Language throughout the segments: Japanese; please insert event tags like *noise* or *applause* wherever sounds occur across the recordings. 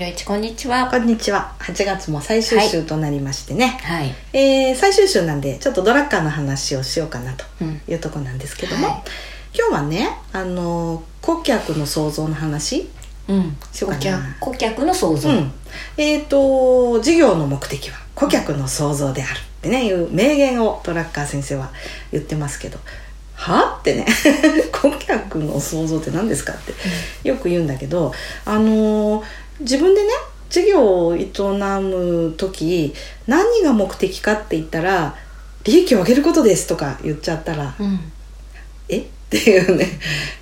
ひろいちこんにちはこんにちは。8月も最終週となりましてね。はいえー最終週なんで、ちょっとドラッカーの話をしようかなとうんいうとこなんですけども、はい今日はね、あの、顧客の創造の話。うんしようかな顧客顧客の想像、うん。えっ、と、事業の目的は顧客の創造であるってね、いう名言をドラッカー先生は言ってますけど、はってね *laughs* 顧客の創造って何ですかってよく言うんだけどあのー自分でね事業を営む時何が目的かって言ったら利益を上げることですとか言っちゃったらうん。え？*laughs* っていうね。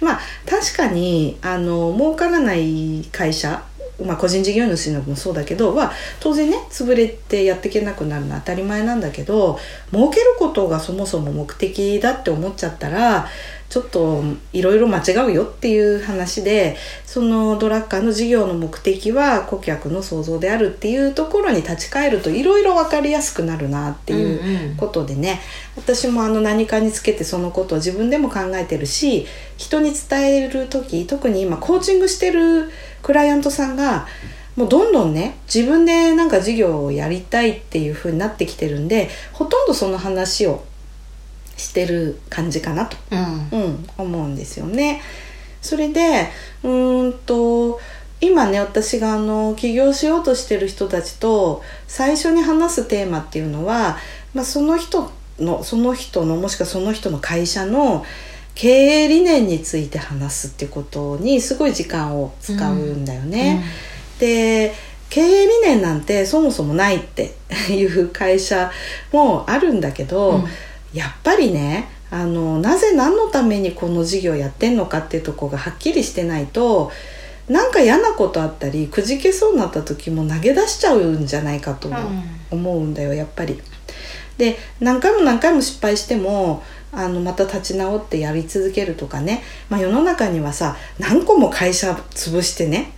まあ確かにあの儲からない会社まあ、個人事業主のもそうだけどは当然ね潰れてやっていけなくなるのは当たり前なんだけど儲けることがそもそも目的だって思っちゃったらちょっといろいろ間違うよっていう話でそのドラッカーの事業の目的は顧客の創造であるっていうところに立ち返るといろいろ分かりやすくなるなっていううんうん。ことでね。私もあの何かにつけてそのことを自分でも考えてるし人に伝える時特に今コーチングしてるクライアントさんがもうどんどんね自分でなんか事業をやりたいっていう風になってきてるんでほとんどその話をしてる感じかなと、うん。うん、思うんですよね。それでうーんと今ね私があの起業しようとしてる人たちと最初に話すテーマっていうのは、まあ、その人のその人のもしくはその人の会社の経営理念について話すっていうことにすごい時間を使うんだよね。で経営理念なんてそもそもないっていう会社もあるんだけど、うんやっぱりねあのなぜ何のためにこの事業やってんのかっていうとこがはっきりしてないとなんか嫌なことあったりくじけそうになった時も投げ出しちゃうんじゃないかと思うんだよやっぱり。で何回も何回も失敗してもあのまた立ち直ってやり続けるとかね、まあ、世の中にはさ何個も会社潰してね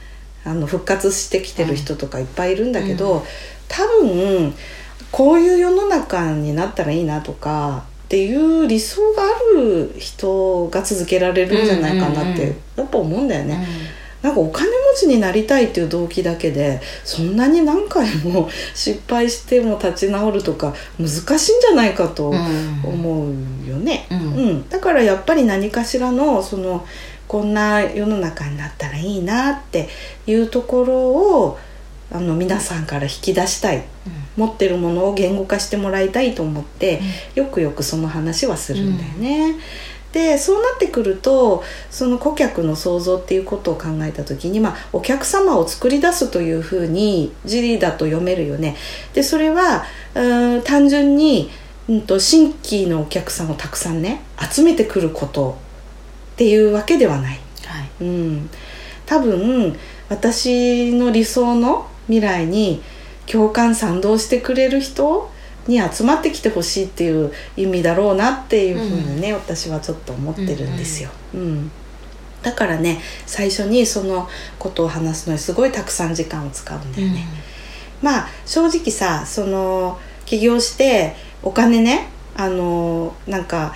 あの復活してきてる人とかいっぱいいるんだけど、多分こういう世の中になったらいいなとかっていう理想がある人が続けられるんじゃないかなってやっぱ思うんだよね。なんかお金持ちになりたいっていう動機だけでそんなに何回も失敗しても立ち直るとか難しいんじゃないかとうん。思うよね。うん。うん、だからやっぱり何かしらのそのこんな世の中になったらいいなっていうところをあの皆さんから引き出したい持ってるものを言語化してもらいたいと思って、よくよくその話はするんだよね。でそうなってくるとその顧客の創造っていうことを考えた時に、まあ、お客様を作り出すというふうに字だと読めるよね。でそれはうーん単純に、うん、と新規のお客さんをたくさんね集めてくることっていうわけではない。はいうん、多分私の理想の未来に共感賛同してくれる人に集まってきてほしいっていう意味だろうなっていうふうにね、私はちょっと思ってるんですよ。うんだからね最初にそのことを話すのにすごいたくさん時間を使うんだよね。まあ正直さその起業してお金ねあのなんか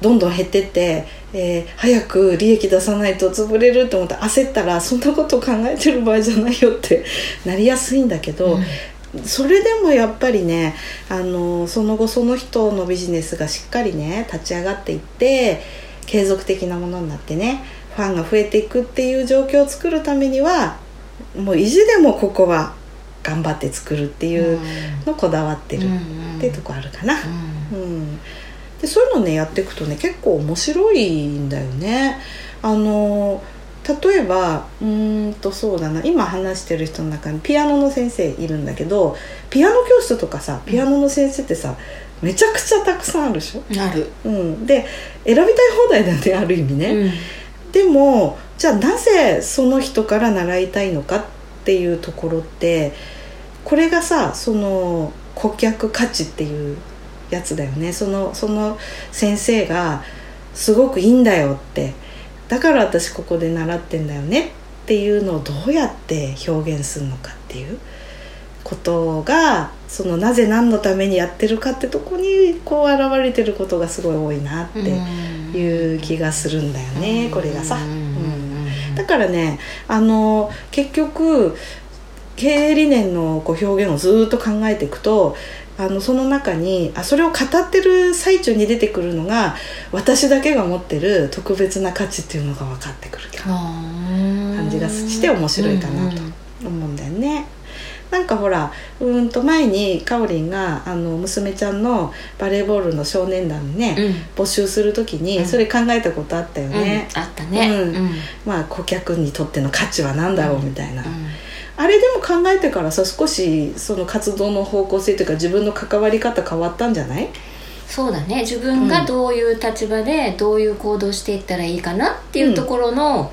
どんどん減ってって、えー早く利益出さないと潰れると思って焦ったらそんなこと考えてる場合じゃないよって *laughs* なりやすいんだけど、それでもやっぱりねあのその後その人のビジネスがしっかりね立ち上がっていって継続的なものになってねファンが増えていくっていう状況を作るためにはもう意地でもここは頑張って作るっていうのこだわってるっていうとこあるかな。うん、でそういうのねやっていくとね結構面白いんだよね。あの例えばうーんとそうだな今話してる人の中にピアノの先生いるんだけどピアノ教室とかさピアノの先生ってさ、めちゃくちゃたくさんあるでしょ、ある、うん、で選びたい放題だよねある意味ね、うん。でもじゃあなぜその人から習いたいのかっていうところってこれがさその顧客価値っていうやつだよね。そのその先生がすごくいいんだよってだから私ここで習ってんだよねっていうのをどうやって表現するのかっていうことがそのなぜ何のためにやってるかってとこにこう現れてることがすごい多いなっていう気がするんだよね。これがさ。だからねあの結局経営理念のこう表現をずっと考えていくとあのその中にあそれを語ってる最中に出てくるのが私だけが持ってる特別な価値っていうのが分かってくる感じがして面白いかなと思うんだよね。なんかほらうんと前にかおりんがあの娘ちゃんのバレーボールの少年団ね、うん、募集する時にそれ考えたことあったよね、うん、あったね、うん、まあ顧客にとっての価値は何だろうみたいな、あれでも考えてからさ少しその活動の方向性というか自分の関わり方変わったんじゃない？そうだね。自分がどういう立場でどういう行動していったらいいかなっていうところの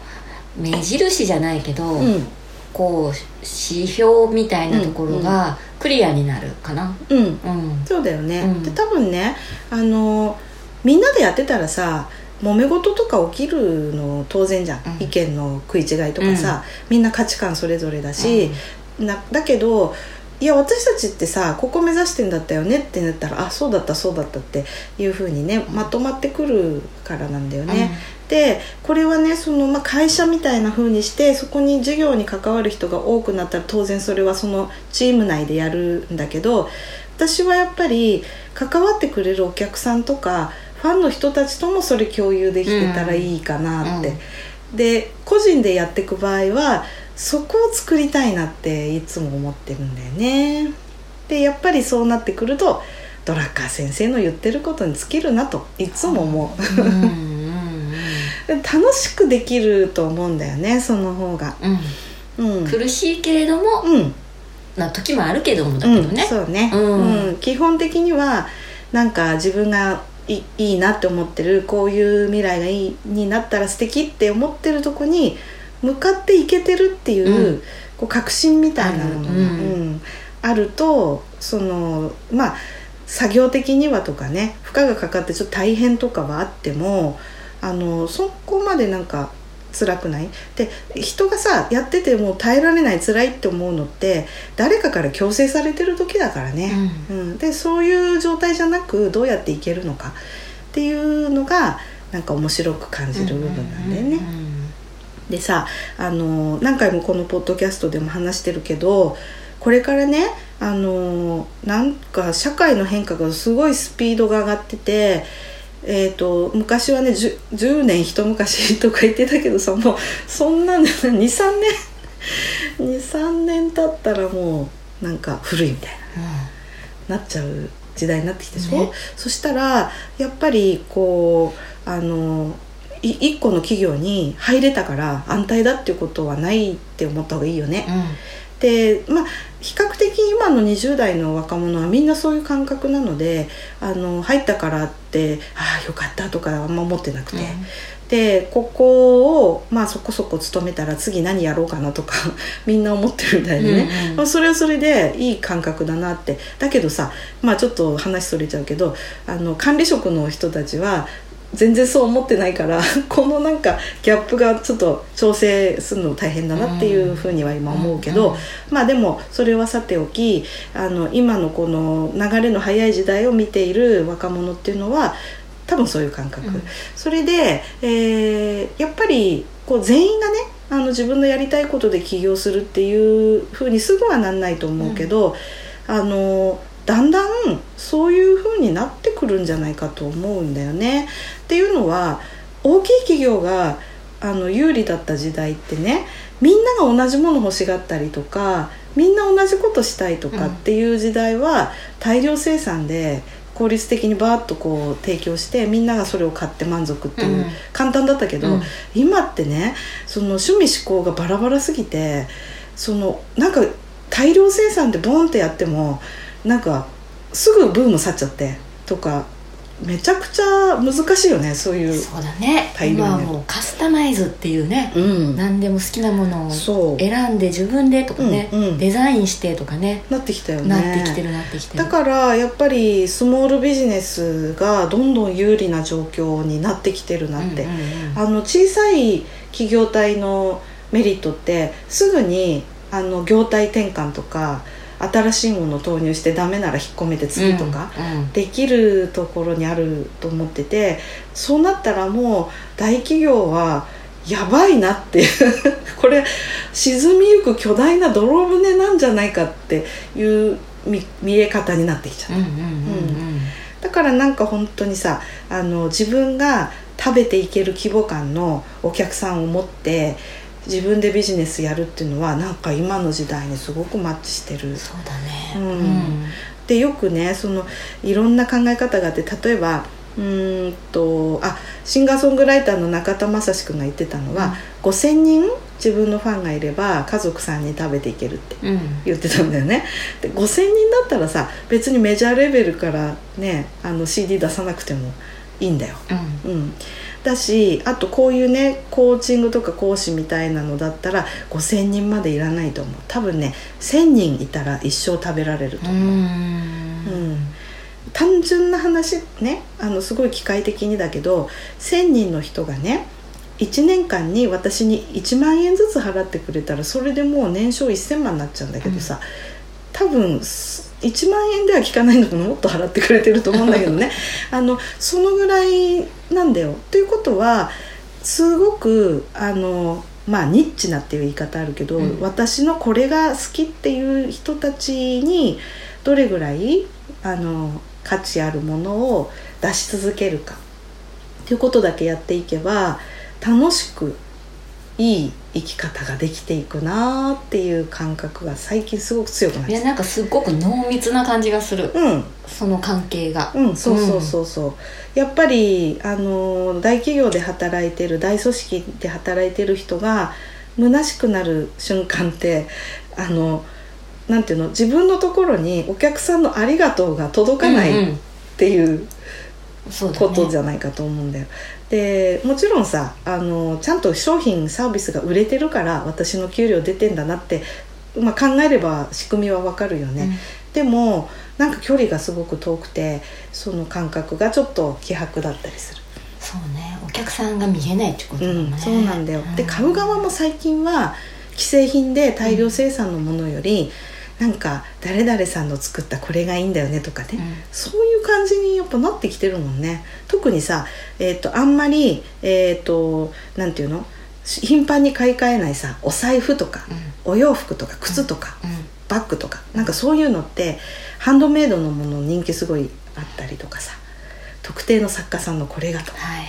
目印じゃないけど、うん、こう指標みたいなところがクリアになるかな。うん、うん、そうだよね、で多分ねあのみんなでやってたらさ揉め事とか起きるの当然じゃん、うん、意見の食い違いとかさ、うん、みんな価値観それぞれだし、うん、なだけどいや私たちってさここ目指してんだったよねってなったらあそうだったそうだったっていうふうにねまとまってくるからなんだよね。でこれはねその、まあ、会社みたいな風にしてそこに授業に関わる人が多くなったら当然それはそのチーム内でやるんだけど私はやっぱり関わってくれるお客さんとかファンの人たちともそれ共有できてたらいいかなって、うん。うん、で個人でやっていく場合はそこを作りたいなっていつも思ってるんだよね。でやっぱりそうなってくるとドラッカー先生の言ってることに尽きるなといつも思う、*laughs* 楽しくできると思うんだよねその方が、うん、苦しいけれども、うん、な時もあるけどもだけどね、そうね、うん。基本的にはなんか自分がいいいなって思ってるこういう未来がいいになったら素敵って思ってるとこに向かっていけてるっていう,、こう確信みたいなものが、うん。あるとそのまあ作業的にはとかね負荷がかかってちょっと大変とかはあってもあのそこまでなんか辛くない？で人がさやってても耐えられない辛いって思うのって誰かから強制されてる時だからね、うん、うん、でそういう状態じゃなくどうやっていけるのか？っていうのがなんか面白く感じる部分なんだよね。でさあの何回もこのポッドキャストでも話してるけどこれからねあのなんか社会の変化がすごいスピードが上がっててえーと、昔はね 10, 10, 年一昔 *laughs* とか言ってたけどさもうそんな23年。*laughs* 23年経ったらもうなんか古いみたいな、うん、なっちゃう時代になってきたでしょ、ね、そしたらやっぱりこうあの一個の企業に入れたから安泰だっていうことはないって思った方がいいよね。うんでまあ比較的今の20代の若者はみんなそういう感覚なのであの入ったからってああよかったとかあんま思ってなくて、うん、でここを、まあ、そこそこ勤めたら次何やろうかなとか *laughs* みんな思ってるみたいでね、うんうん、まあ、それはそれでいい感覚だなって。だけどさ、まあ、ちょっと話それちゃうけどあの管理職の人たちは全然そう思ってないから *laughs* このなんかギャップがちょっと調整するの大変だなっていうふうには今思うけど、まあでもそれはさておきあの今のこの流れの速い時代を見ている若者っていうのは多分そういう感覚、うん、それで、えー、やっぱりこう全員がねあの自分のやりたいことで起業するっていうふうにすぐはなんないと思うけど、うん、あのだんだんそういう風になってくるんじゃないかと思うんだよね。っていうのは大きい企業があの有利だった時代ってねみんなが同じもの欲しがったりとかみんな同じことしたいとかっていう時代は大量生産で効率的にバーッとこう提供してみんながそれを買って満足っていう、簡単だったけど、うん、今ってねその趣味思考がバラバラすぎてそのなんか大量生産でボンってやってもなんかすぐブーム去っちゃってとかめちゃくちゃ難しいよねそういうそうだね。今はもうカスタマイズっていうね、うん。何でも好きなものをそう。選んで自分でとかね、うんうん。デザインしてとかねなってきたよね。なってきてるなってきてる。だからやっぱりスモールビジネスがどんどん有利な状況になってきてるなって、うんうんうん。あの小さい企業体のメリットってすぐにあの業態転換とか新しいものを投入してダメなら引っ込めて次とか、できるところにあると思っててそうなったらもう大企業はやばいなっていう。*laughs* これ沈みゆく巨大な泥船なんじゃないかっていう見見え方になってきちゃった。だからなんか本当にさあの自分が食べていける規模感のお客さんを持って自分でビジネスやるっていうのはなんか今の時代にすごくマッチしてる。そうだね。うん。でよくねそのいろんな考え方があって例えばうーんとあシンガーソングライターの中田雅史君が言ってたのは、5,000人自分のファンがいれば家族さんに食べていけるってうん。言ってたんだよね。で5,000人だったらさ別にメジャーレベルからねあの CD 出さなくてもいいんだよ、うん。うん、だしあとこういうねコーチングとか講師みたいなのだったら5,000人までいらないと思う。多分ね1,000人いたら一生食べられるとう思う、うん。単純な話ねあのすごい機械的にだけど1,000人の人がね1年間に私に1万円ずつ払ってくれたらそれでもう年商1,000万になっちゃうんだけどさ、多分す1万円では効かないのかな？もっと払ってくれてると思うんだけどね。*laughs* あのそのぐらいなんだよ。ということはすごくあのまあニッチなっていう言い方あるけど、うん。私のこれが好きっていう人たちにどれぐらいあの価値あるものを出し続けるか。っていうことだけやっていけば楽しくいい生き方ができていくなーっていう感覚が最近すごく強くなっいやてなんかすっごく濃密な感じがする。うん。その関係が。うんそうそうそうそう、やっぱりあの大企業で働いてる大組織で働いてる人が虚しくなる瞬間ってあのなんていうの自分のところにお客さんの「ありがとう」が届かないっうんうん。ていうそうだね。ことじゃないかと思うんだよ。でもちろんさあのちゃんと商品サービスが売れてるから私の給料出てんだなって、まあ、考えれば仕組みはわかるよね。でもなんか距離がすごく遠くてその感覚がちょっと希薄だったりする。そうねお客さんが見えないってことうんだもんね、そうなんだよ。で買う側も最近は既製品で大量生産のものより、なんか誰々さんの作ったこれがいいんだよねとかね、うん。そういう感じにやっぱなってきてるもんね。特にさ、えー、とあんまりえっ、となんていうの？頻繁に買い替えないさお財布とか、お洋服とか靴とか、うん。うん。バッグとかなんかそういうのってハンドメイドのもの人気すごいあったりとかさ。特定の作家さんのこれがとか。はいはい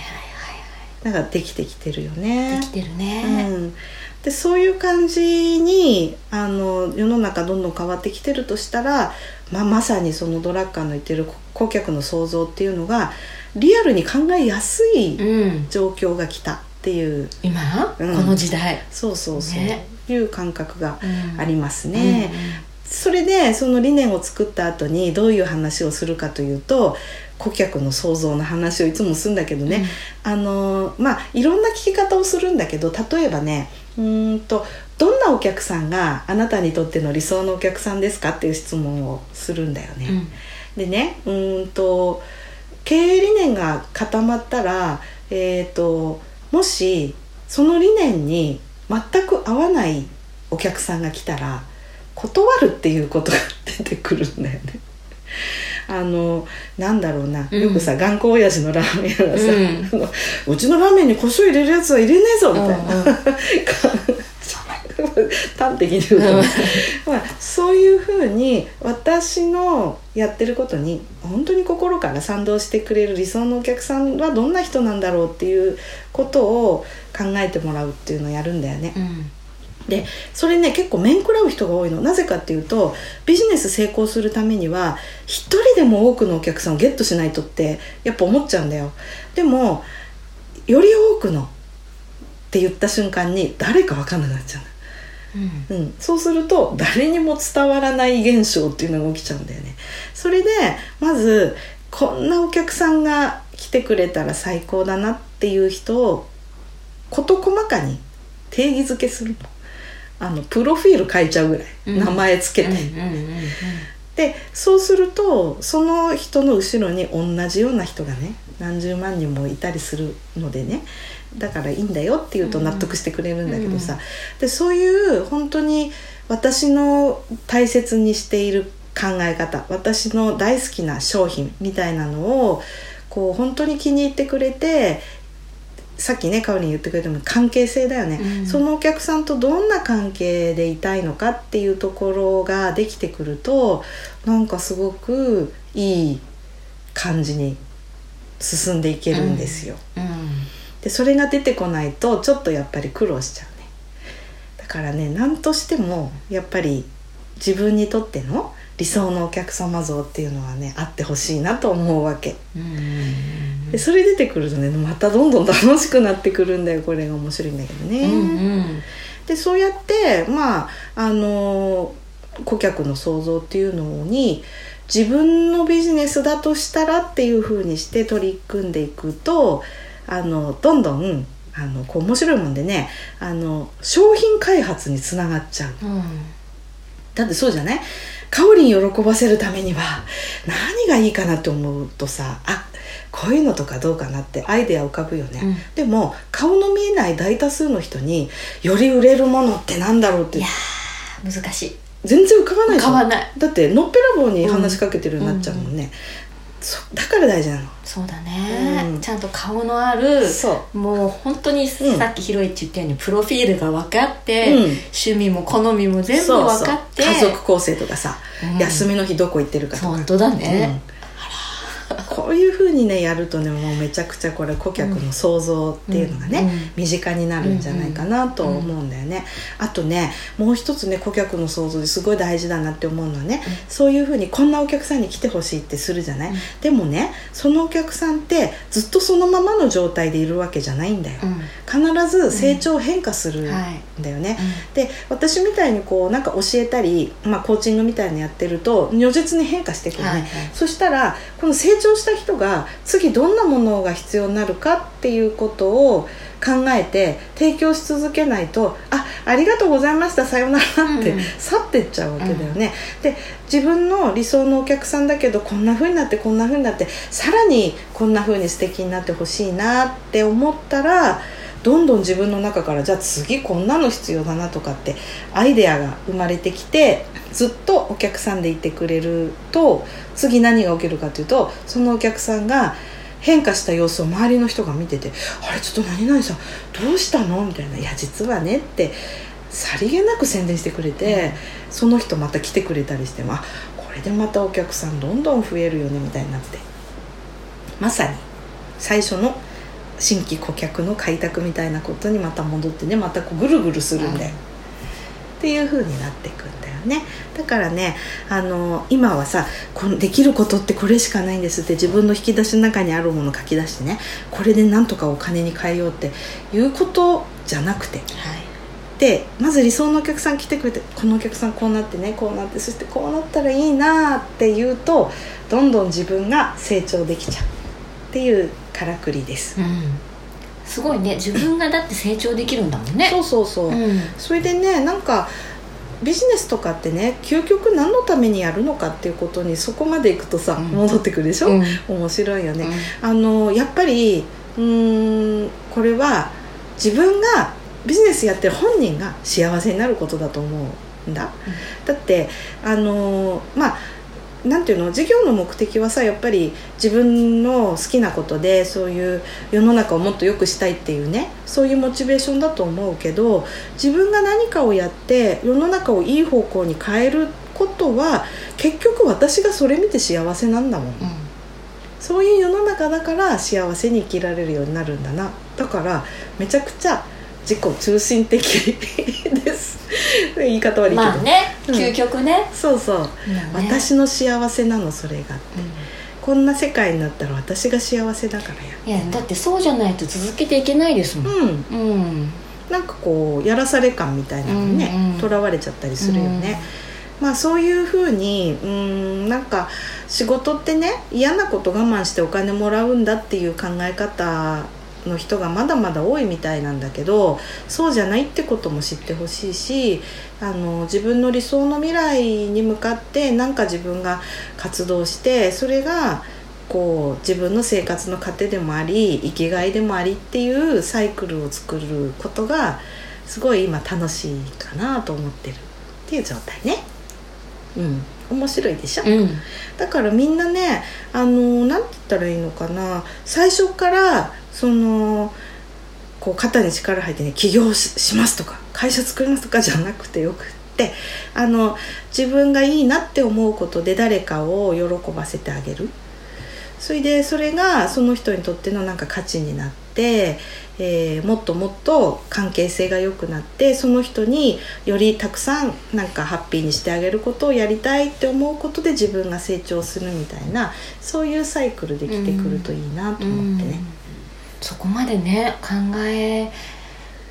なんかできてきてるよはいね。でき。てるね、うん、でそういう感じにあの世の中どんどん変わってきてるとしたら、まあ、まさにそのドラッカーの言ってる顧客の創造っていうのがリアルに考えやすいうん。状況が来たっていう、今、うん。この時代。そうそうそう、ね。いう感覚がうん。ありますね。それでその理念を作った後にどういう話をするかというと顧客の創造の話をいつもするんだけどね、あのまあいろんな聞き方をするんだけど例えばねうーんとどんなお客さんがあなたにとっての理想のお客さんですかっていう質問をするんだよね。うんでねうーんと経営理念が固まったら、えー、ともしその理念に全く合わないお客さんが来たら断るっていうことが出てくるんだよね。あのなんだろうな。うん。よくさ、頑固親父のラーメン屋がさ、うん。*laughs* うちのラーメンに胡椒入れるやつは入れねえぞみたいな、うんうん。*laughs* 端的に言うと、うん。*laughs* まあ、そういうふうに私のやってることに本当に心から賛同してくれる理想のお客さんはどんな人なんだろうっていうことを考えてもらうっていうのをやるんだよね。うんでそれね結構面食らう人が多いの。なぜかっていうとビジネス成功するためには一人でも多くのお客さんをゲットしないとってやっぱ思っちゃうんだよ。でもより多くのって言った瞬間に誰か分かんなくなっちゃうの。うん。うん、そうすると誰にも伝わらない現象っていうのが起きちゃうんだよね。それでまずこんなお客さんが来てくれたら最高だなっていう人を事細かに定義づけするのあのプロフィール書いちゃうぐらい、うん。名前つけて、うんうんうんでそうするとその人の後ろに同じような人がね何十万人もいたりするのでねだからいいんだよって言うと納得してくれるんだけどさ、でそういう本当に私の大切にしている考え方私の大好きな商品みたいなのをこう本当に気に入ってくれてさっきねかおりん言ってくれたように関係性だよね、うん。そのお客さんとどんな関係でいたいのかっていうところができてくるとなんかすごくいい感じに進んでいけるんですよ。うん。でそれが出てこないとちょっとやっぱり苦労しちゃうね。だからね何としてもやっぱり自分にとっての理想のお客様像っていうのはねあってほしいなと思うわけ。うんでそれ出てくるとねまたどんどん楽しくなってくるんだよこれが面白いんだけどね、うんうん。でそうやってまああの顧客の創造っていうのに自分のビジネスだとしたらっていう風にして取り組んでいくとあのどんどんあのこう面白いもんでねあの商品開発につながっちゃう。うん。だってそうじゃない？かおりん喜ばせるためには何がいいかなって思うとさあこういうのとかどうかなってアイデア浮かぶよね、うん。でも顔の見えない大多数の人により売れるものってなんだろうっていやー難しい。全然浮かばないじゃん。浮かばない。だってのっぺらぼうに話しかけてるようになっちゃうもんね、そだから大事なの。そうだね、うん。ちゃんと顔のあるそう。もう本当にさうん。っきひろいち言ったようにプロフィールが分かって、うん。趣味も好みも全部分かって家族構成とかさ、うん。休みの日どこ行ってるかとか。本当だね、うん *laughs* こういうふうにねやるとねもうめちゃくちゃこれ顧客の想像っていうのがね、うん身近になるんじゃないかなと思うんだよね、あとねもう一つね顧客の想像ですごい大事だなって思うのはね、そういうふうにこんなお客さんに来てほしいってするじゃない、うん。でもねそのお客さんってずっとそのままの状態でいるわけじゃないんだよ、うん。必ず成長変化するんはい。だよね、で私みたいにこうなんか教えたり、まあ、コーチングみたいにやってると如実に変化してくるね、はいはい。そしたらこの成長した人が次どんなものが必要になるかっていうことを考えて提供し続けないと「あありがとうございましたさようなら」ってうん去ってっちゃうわけだよね。で自分の理想のお客さんだけどこんな風になってこんな風になってさらにこんな風に素敵になってほしいなって思ったらどんどん自分の中からじゃあ次こんなの必要だなとかってアイデアが生まれてきてずっとお客さんでいてくれると次何が起きるかというとそのお客さんが変化した様子を周りの人が見てて「あれちょっと何々さんどうしたの?」みたいな「いや実はね」ってさりげなく宣伝してくれて、その人また来てくれたりしてあこれでまたお客さんどんどん増えるよねみたいになってまさに最初の新規顧客の開拓みたいなことにまた戻ってねまたこうぐるぐるするんだよ、っていう風になっていくんだよね。だからねあの今はさこのできることってこれしかないんですって自分の引き出しの中にあるものを書き出してねこれでなんとかお金に変えようっていうことじゃなくて。はい。でまず理想のお客さん来てくれてこのお客さんこうなってねこうなってそしてこうなったらいいなっていうとどんどん自分が成長できちゃうっていうからくりです、うん。すごいね。自分がだって成長できるんだもんね。*laughs* そうそうそう、うん。それでねなんかビジネスとかってね究極何のためにやるのかっていうことにそこまでいくとさ、うん。戻ってくるでしょ、うん。面白いよね、あのやっぱりうーんこれは自分がビジネスやってる本人が幸せになることだと思うんだ、だってあのまあなんていうの事業の目的はさやっぱり自分の好きなことでそういう世の中をもっと良くしたいっていうねそういうモチベーションだと思うけど自分が何かをやって世の中をいい方向に変えることは結局私がそれ見て幸せなんだもん。うん。そういう世の中だから幸せに生きられるようになるんだな。だからめちゃくちゃ自己中心的です。*laughs* 言い方悪いけど、まあねうん。究極ね。そうそう、ね。私の幸せなのそれがこんな世界になったら私が幸せだからやいやだってそうじゃないと続けていけないですもん。うん。うん。なんかこうやらされ感みたいなのにねうんうん。とら、われちゃったりするよね、まあそういうふうにうんなんか仕事ってね嫌なこと我慢してお金もらうんだっていう考え方の人がまだまだ多いみたいなんだけどそうじゃないってことも知ってほしいしあの自分の理想の未来に向かって何か自分が活動してそれがこう自分の生活の糧でもあり生きがいでもありっていうサイクルを作ることがすごい今楽しいかなと思ってる。っていう状態ね。うん。面白いでしょ、うん。だからみんなねあのなんて言ったらいいのかな。最初からそのこう肩に力入ってね起業しますとか会社作りますとかじゃなくてよくってあの自分がいいなって思うことで誰かを喜ばせてあげるそれでそれがその人にとってのなんか価値になって、えーもっともっと関係性が良くなってその人によりたくさんなんかハッピーにしてあげることをやりたいって思うことで自分が成長するみたいなそういうサイクルできてくるといいなと思ってね。そこまでね考え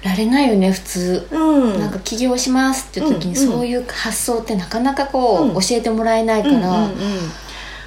られないよね普通、うん、なんか起業しますっていう時にうんうん。そういう発想ってなかなかこう、うん。教えてもらえないから、うんうんうん。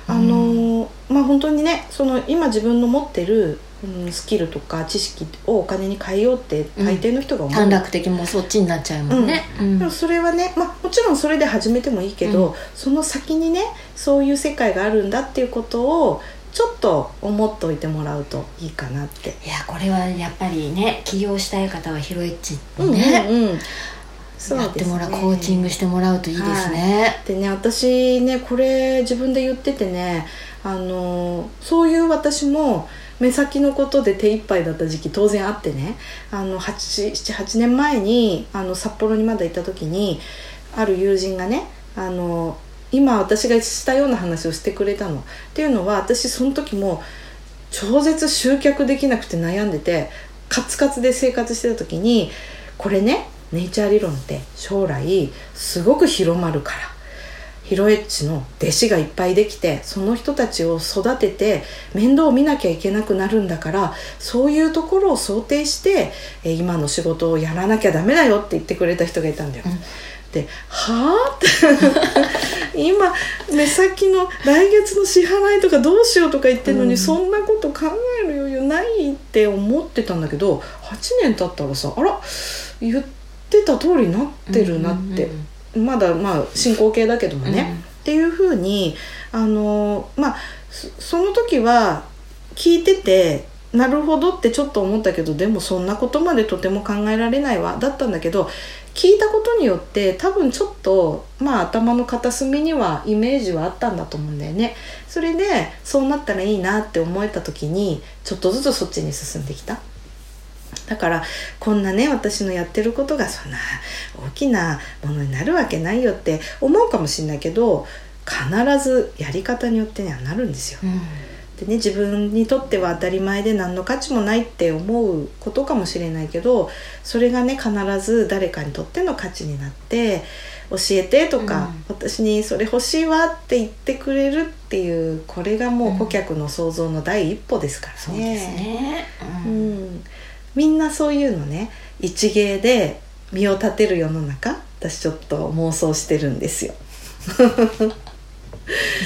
あのーまあ本当にねその今自分の持ってる、うん、スキルとか知識をお金に変えようって大抵の人が思う、短絡的もそっちになっちゃうもんね、うん。でもそれはね、まあ、もちろんそれで始めてもいいけど、うん。その先にねそういう世界があるんだっていうことをちょっと思っておいてもらうといいかなって。いやこれはやっぱりね起業したい方はヒロエッチにね、うんうんそうやってもらうコーチングしてもらうといいですね、でね私ねこれ自分で言っててねあのそういう私も目先のことで手一杯だった時期当然あってねあの78年前にあの札幌にまだいた時にある友人がねあの今私がしたような話をしてくれたの。っていうのは私その時も超絶集客できなくて悩んでてカツカツで生活してた時にこれねネイチャー理論って将来すごく広まるからヒロエッチの弟子がいっぱいできてその人たちを育てて面倒を見なきゃいけなくなるんだからそういうところを想定して今の仕事をやらなきゃダメだよって言ってくれた人がいたんだよ。うんで「はあ?」って。*laughs* 今目先の来月の支払いとかどうしようとか言ってるのに、うん。そんなこと考える余裕ないって思ってたんだけど8年経ったらさあら言ってた通りになってるなって、まだまあ進行形だけどもね、っていうふうにあのまあそその時は聞いててなるほどってちょっと思ったけどでもそんなことまでとても考えられないわ。だったんだけど聞いたことによって多分ちょっとまあ頭の片隅にはイメージはあったんだと思うんだよね。それでそうなったらいいなって思えた時にちょっとずつそっちに進んできた。だからこんなね私のやってることがそんな大きなものになるわけないよって思うかもしれないけど必ずやり方によってにはなるんですよ。うん。でね自分にとっては当たり前で何の価値もないって思うことかもしれないけどそれがね必ず誰かにとっての価値になって教えてとか、私にそれ欲しいわって言ってくれるっていうこれがもう顧客の想像の第一歩ですからね。そうね、ううんん、みんなそういうのね一芸で身を立てる世の中私ちょっと妄想してるんですよ。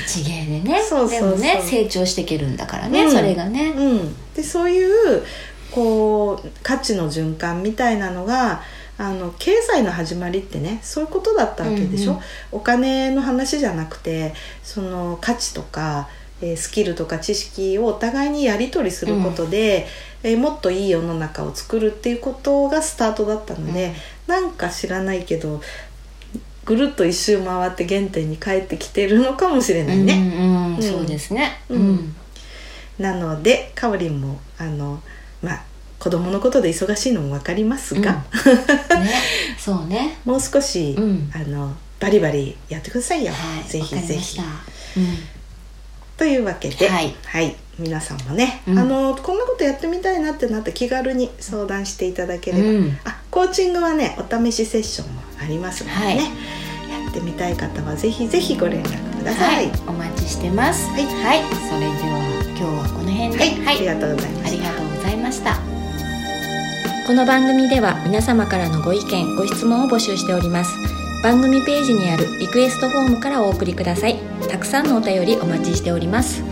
一芸でね。そうそうそう。でもね成長していけるんだからね、うん。それがね、うん、でそういうこう価値の循環みたいなのがあの経済の始まりってねそういうことだったわけでしょ、うんうんお金の話じゃなくてその価値とか、えースキルとか知識をお互いにやり取りすることで、えーもっといい世の中を作るっていうことがスタートだったので、なんか知らないけどぐるっと一周回って原点に帰ってきてるのかもしれないね。うんうんうん。そうですね。うん。うん。なのでかおりんもあのまあ子供のことで忙しいのも分かりますが、ね。*laughs* そうね。もう少し、うん。あのバリバリやってくださいよ、はいぜひぜひ。わかりました。というわけで、はい。皆さんもね、うん。あのこんなことやってみたいなってなって気軽に相談していただければ、うん。あコーチングはねお試しセッションもありますのでね、はい。やってみたい方はぜひぜひご連絡くださ。はい。い、お待ちしてます。はい。それでは今日はこの辺で、はい、ありがとうございました。ありがとうございました。この番組では皆様からのご意見ご質問を募集しております。番組ページにあるリクエストフォームからお送りくださいたくさんのお便りお待ちしております。